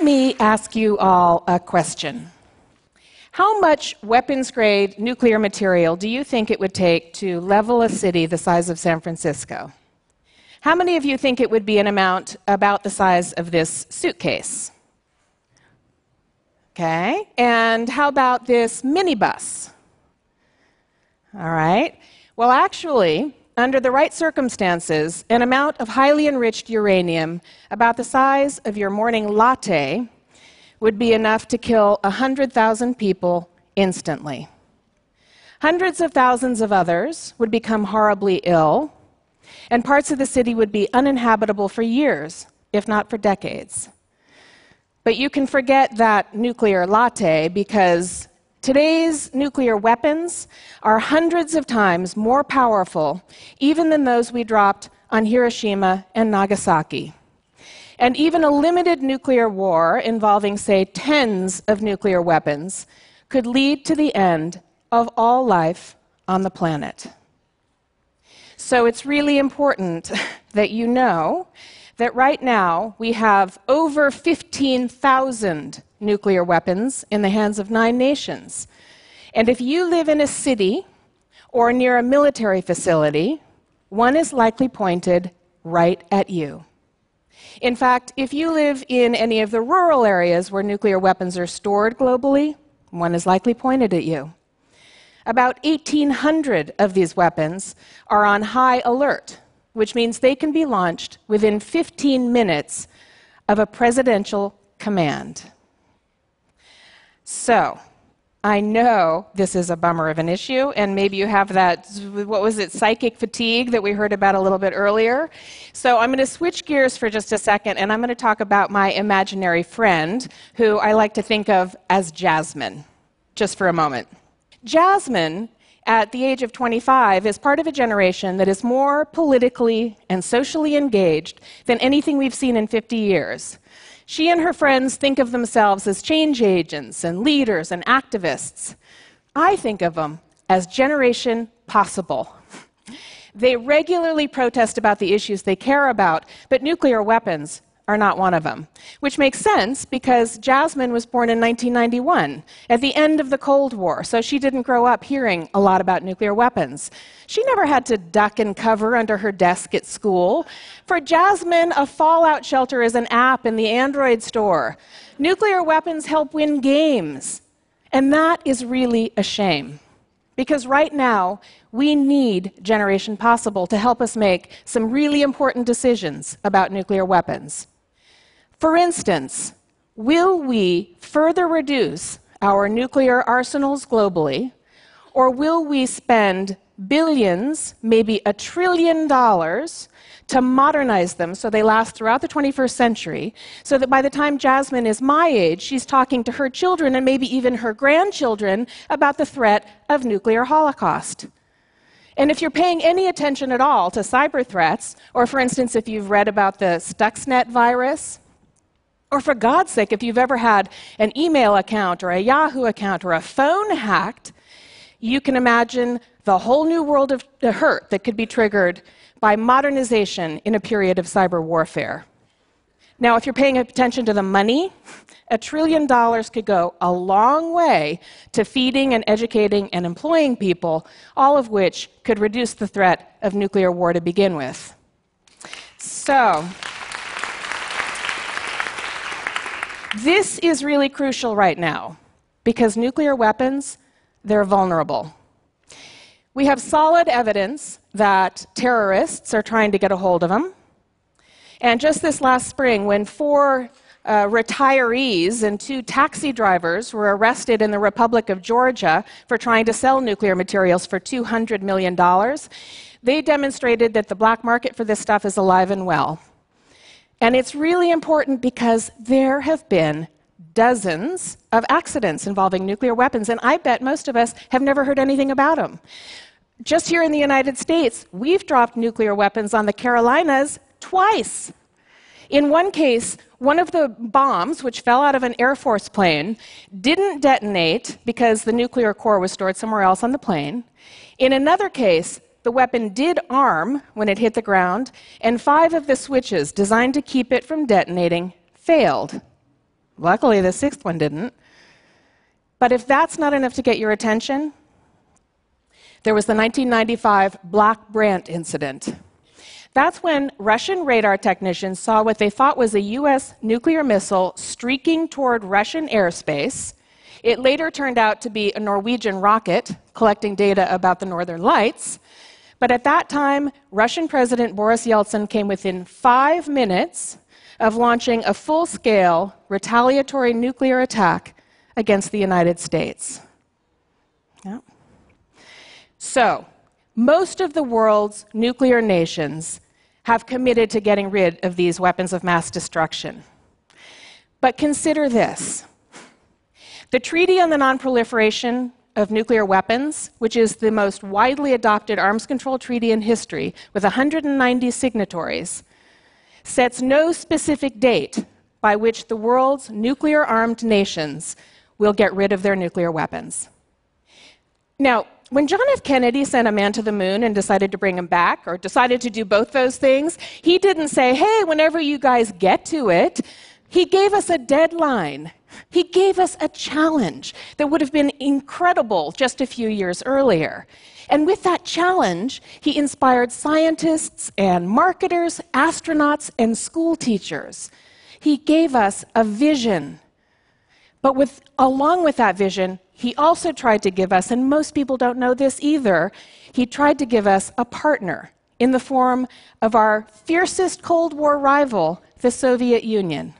let me ask you all a question. How much weapons grade nuclear material do you think it would take to level a city the size of San Francisco? How many of you think it would be an amount about the size of this suitcase? Okay, and how about this minibus? All right, well, actually, under the right circumstances, an amount of highly enriched uranium about the size of your morning latte would be enough to kill 100,000 people instantly. Hundreds of thousands of others would become horribly ill, and parts of the city would be uninhabitable for years, if not for decades. But you can forget that nuclear latte because today's nuclear weapons are hundreds of times more powerful even than those we dropped on Hiroshima and Nagasaki. And even a limited nuclear war involving, say, tens of nuclear weapons could lead to the end of all life on the planet. So it's really important that you know that right now we have over 15,000 nuclear weapons in the hands of nine nations. And if you live in a city or near a military facility, one is likely pointed right at you. In fact, if you live in any of the rural areas where nuclear weapons are stored globally, one is likely pointed at you. About 1,800 of these weapons are on high alert, which means they can be launched within 15 minutes of a presidential command. So, I know this is a bummer of an issue, and maybe you have that, what was it, psychic fatigue that we heard about a little bit earlier. So I'm going to switch gears for just a second, and I'm going to talk about my imaginary friend, who I like to think of as Jasmine, just for a moment. Jasmine, at the age of 25, is part of a generation that is more politically and socially engaged than anything we've seen in 50 years. She and her friends think of themselves as change agents and leaders and activists. I think of them as Generation Possible. They regularly protest about the issues they care about, but nuclear weapons are not one of them. Which makes sense because Jasmine was born in 1991, at the end of the Cold War, so she didn't grow up hearing a lot about nuclear weapons. She never had to duck and cover under her desk at school. For Jasmine, a fallout shelter is an app in the Android store. Nuclear weapons help win games. And that is really a shame. Because right now, we need Generation Possible to help us make some really important decisions about nuclear weapons. For instance, will we further reduce our nuclear arsenals globally, or will we spend billions, maybe a trillion dollars, to modernize them so they last throughout the 21st century, so that by the time Jasmine is my age, she's talking to her children and maybe even her grandchildren about the threat of nuclear holocaust. And if you're paying any attention at all to cyber threats, or for instance, if you've read about the Stuxnet virus, or for God's sake, if you've ever had an email account or a Yahoo account or a phone hacked, you can imagine the whole new world of hurt that could be triggered by modernization in a period of cyber warfare. Now, if you're paying attention to the money, a trillion dollars could go a long way to feeding and educating and employing people, all of which could reduce the threat of nuclear war to begin with. So, This is really crucial right now because nuclear weapons, they're vulnerable. We have solid evidence that terrorists are trying to get a hold of them. And just this last spring, when four uh, retirees and two taxi drivers were arrested in the Republic of Georgia for trying to sell nuclear materials for $200 million, they demonstrated that the black market for this stuff is alive and well. And it's really important because there have been dozens of accidents involving nuclear weapons, and I bet most of us have never heard anything about them. Just here in the United States, we've dropped nuclear weapons on the Carolinas twice. In one case, one of the bombs, which fell out of an Air Force plane, didn't detonate because the nuclear core was stored somewhere else on the plane. In another case, the weapon did arm when it hit the ground, and five of the switches designed to keep it from detonating failed. Luckily, the sixth one didn't. But if that's not enough to get your attention, there was the 1995 Black Brant incident. That's when Russian radar technicians saw what they thought was a US nuclear missile streaking toward Russian airspace. It later turned out to be a Norwegian rocket collecting data about the northern lights. But at that time, Russian President Boris Yeltsin came within five minutes of launching a full scale retaliatory nuclear attack against the United States. Yeah. So, most of the world's nuclear nations have committed to getting rid of these weapons of mass destruction. But consider this the Treaty on the Nonproliferation of Nuclear Weapons, which is the most widely adopted arms control treaty in history, with 190 signatories, sets no specific date by which the world's nuclear armed nations will get rid of their nuclear weapons. Now, when John F. Kennedy sent a man to the moon and decided to bring him back, or decided to do both those things, he didn't say, hey, whenever you guys get to it, he gave us a deadline. He gave us a challenge that would have been incredible just a few years earlier. And with that challenge, he inspired scientists and marketers, astronauts, and school teachers. He gave us a vision. But with, along with that vision, he also tried to give us, and most people don't know this either, he tried to give us a partner in the form of our fiercest Cold War rival, the Soviet Union.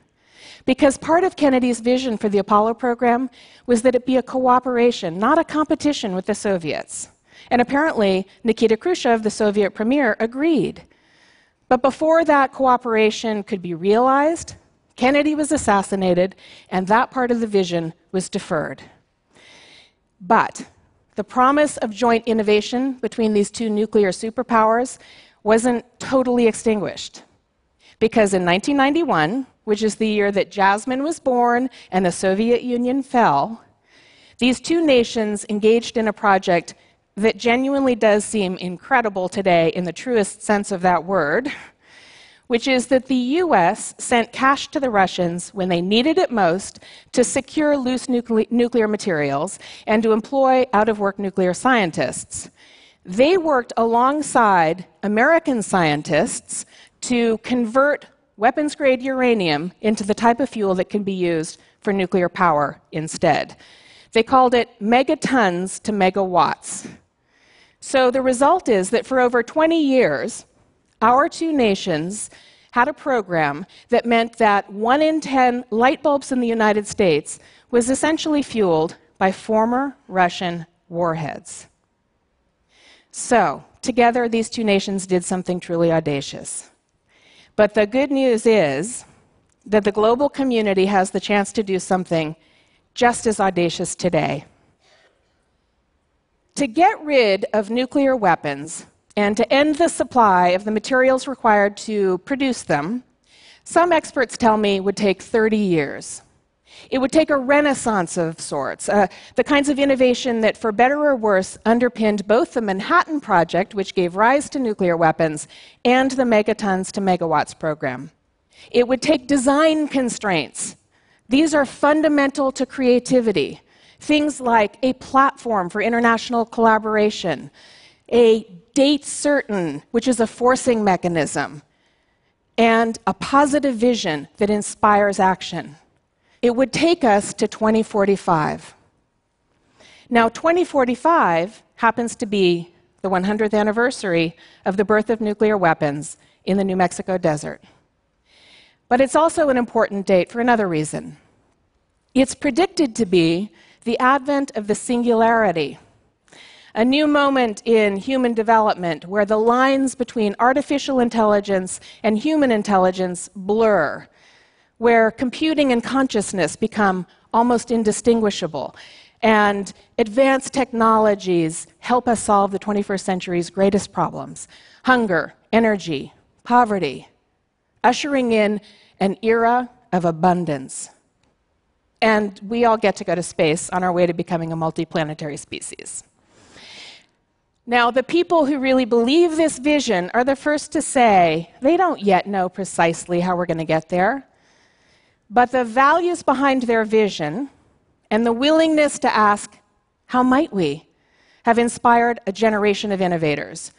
Because part of Kennedy's vision for the Apollo program was that it be a cooperation, not a competition with the Soviets. And apparently, Nikita Khrushchev, the Soviet premier, agreed. But before that cooperation could be realized, Kennedy was assassinated, and that part of the vision was deferred. But the promise of joint innovation between these two nuclear superpowers wasn't totally extinguished. Because in 1991, which is the year that Jasmine was born and the Soviet Union fell, these two nations engaged in a project that genuinely does seem incredible today in the truest sense of that word which is that the US sent cash to the Russians when they needed it most to secure loose nucle- nuclear materials and to employ out of work nuclear scientists. They worked alongside American scientists to convert weapons grade uranium into the type of fuel that can be used for nuclear power instead. They called it megatons to megawatts. So the result is that for over 20 years, our two nations had a program that meant that one in 10 light bulbs in the United States was essentially fueled by former Russian warheads. So, together, these two nations did something truly audacious. But the good news is that the global community has the chance to do something just as audacious today. To get rid of nuclear weapons, and to end the supply of the materials required to produce them, some experts tell me would take 30 years. It would take a renaissance of sorts, uh, the kinds of innovation that, for better or worse, underpinned both the Manhattan Project, which gave rise to nuclear weapons, and the Megatons to Megawatts program. It would take design constraints. These are fundamental to creativity. Things like a platform for international collaboration, a date certain, which is a forcing mechanism, and a positive vision that inspires action. It would take us to 2045. Now, 2045 happens to be the 100th anniversary of the birth of nuclear weapons in the New Mexico desert. But it's also an important date for another reason. It's predicted to be the advent of the singularity a new moment in human development where the lines between artificial intelligence and human intelligence blur, where computing and consciousness become almost indistinguishable, and advanced technologies help us solve the 21st century's greatest problems hunger, energy, poverty, ushering in an era of abundance. And we all get to go to space on our way to becoming a multiplanetary species. Now, the people who really believe this vision are the first to say they don't yet know precisely how we're going to get there. But the values behind their vision and the willingness to ask, how might we, have inspired a generation of innovators.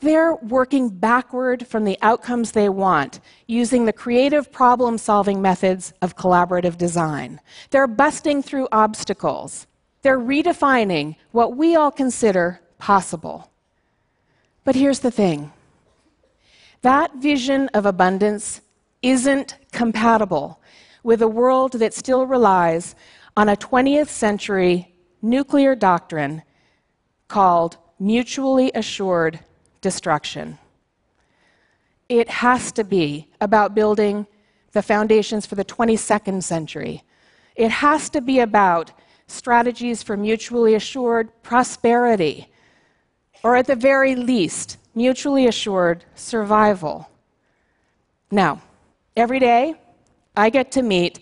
They're working backward from the outcomes they want using the creative problem solving methods of collaborative design. They're busting through obstacles. They're redefining what we all consider possible. But here's the thing that vision of abundance isn't compatible with a world that still relies on a 20th century nuclear doctrine called mutually assured destruction. It has to be about building the foundations for the 22nd century. It has to be about strategies for mutually assured prosperity, or at the very least, mutually assured survival. Now, every day I get to meet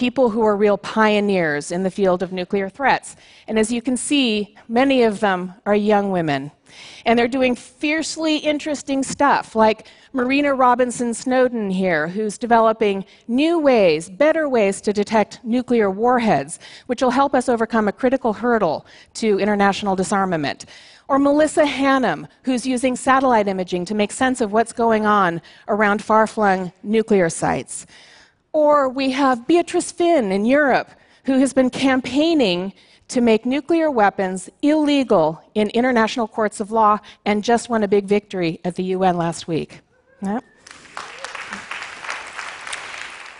people who are real pioneers in the field of nuclear threats. And as you can see, many of them are young women. And they're doing fiercely interesting stuff, like Marina Robinson Snowden here, who's developing new ways, better ways to detect nuclear warheads, which will help us overcome a critical hurdle to international disarmament. Or Melissa Hanham, who's using satellite imaging to make sense of what's going on around far flung nuclear sites. Or we have Beatrice Fihn in Europe, who has been campaigning to make nuclear weapons illegal in international courts of law and just won a big victory at the UN last week. Yeah.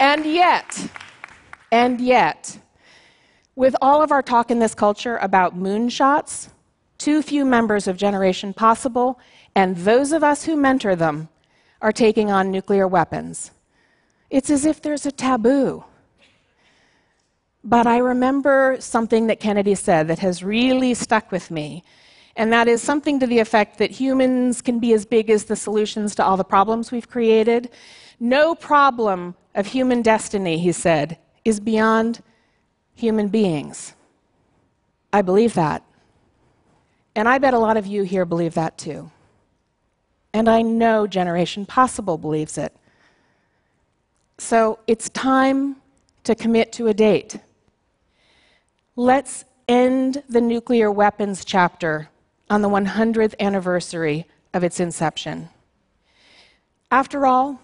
And yet, and yet, with all of our talk in this culture about moonshots, too few members of Generation Possible and those of us who mentor them are taking on nuclear weapons. It's as if there's a taboo. But I remember something that Kennedy said that has really stuck with me. And that is something to the effect that humans can be as big as the solutions to all the problems we've created. No problem of human destiny, he said, is beyond human beings. I believe that. And I bet a lot of you here believe that too. And I know Generation Possible believes it. So it's time to commit to a date. Let's end the nuclear weapons chapter on the 100th anniversary of its inception. After all,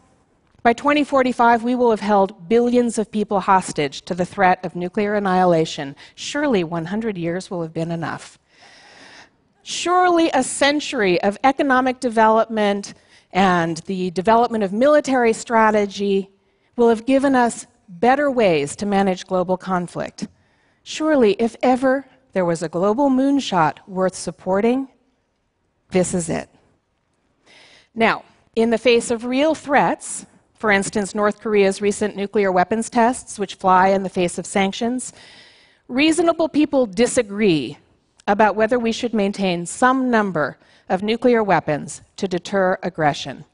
by 2045, we will have held billions of people hostage to the threat of nuclear annihilation. Surely 100 years will have been enough. Surely a century of economic development and the development of military strategy will have given us better ways to manage global conflict. Surely, if ever there was a global moonshot worth supporting, this is it. Now, in the face of real threats, for instance, North Korea's recent nuclear weapons tests, which fly in the face of sanctions, reasonable people disagree about whether we should maintain some number of nuclear weapons to deter aggression.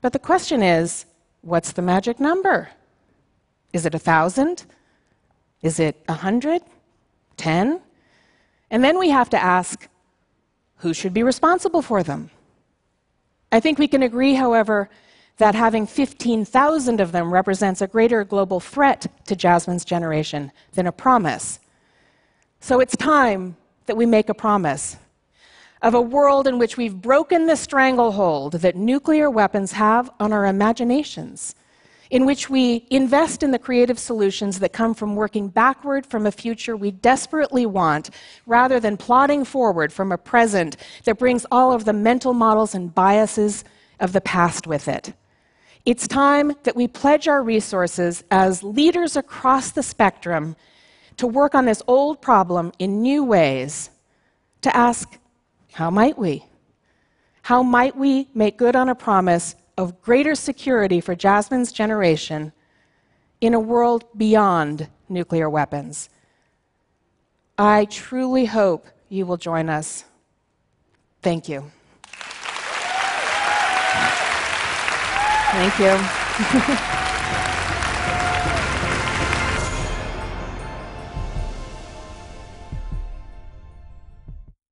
But the question is what's the magic number? Is it a thousand? Is it a hundred? Ten? And then we have to ask who should be responsible for them? I think we can agree, however, that having 15,000 of them represents a greater global threat to Jasmine's generation than a promise. So it's time that we make a promise of a world in which we've broken the stranglehold that nuclear weapons have on our imaginations, in which we invest in the creative solutions that come from working backward from a future we desperately want, rather than plodding forward from a present that brings all of the mental models and biases of the past with it. It's time that we pledge our resources as leaders across the spectrum to work on this old problem in new ways, to ask, how might we? How might we make good on a promise of greater security for Jasmine's generation in a world beyond nuclear weapons? I truly hope you will join us. Thank you. Thank you.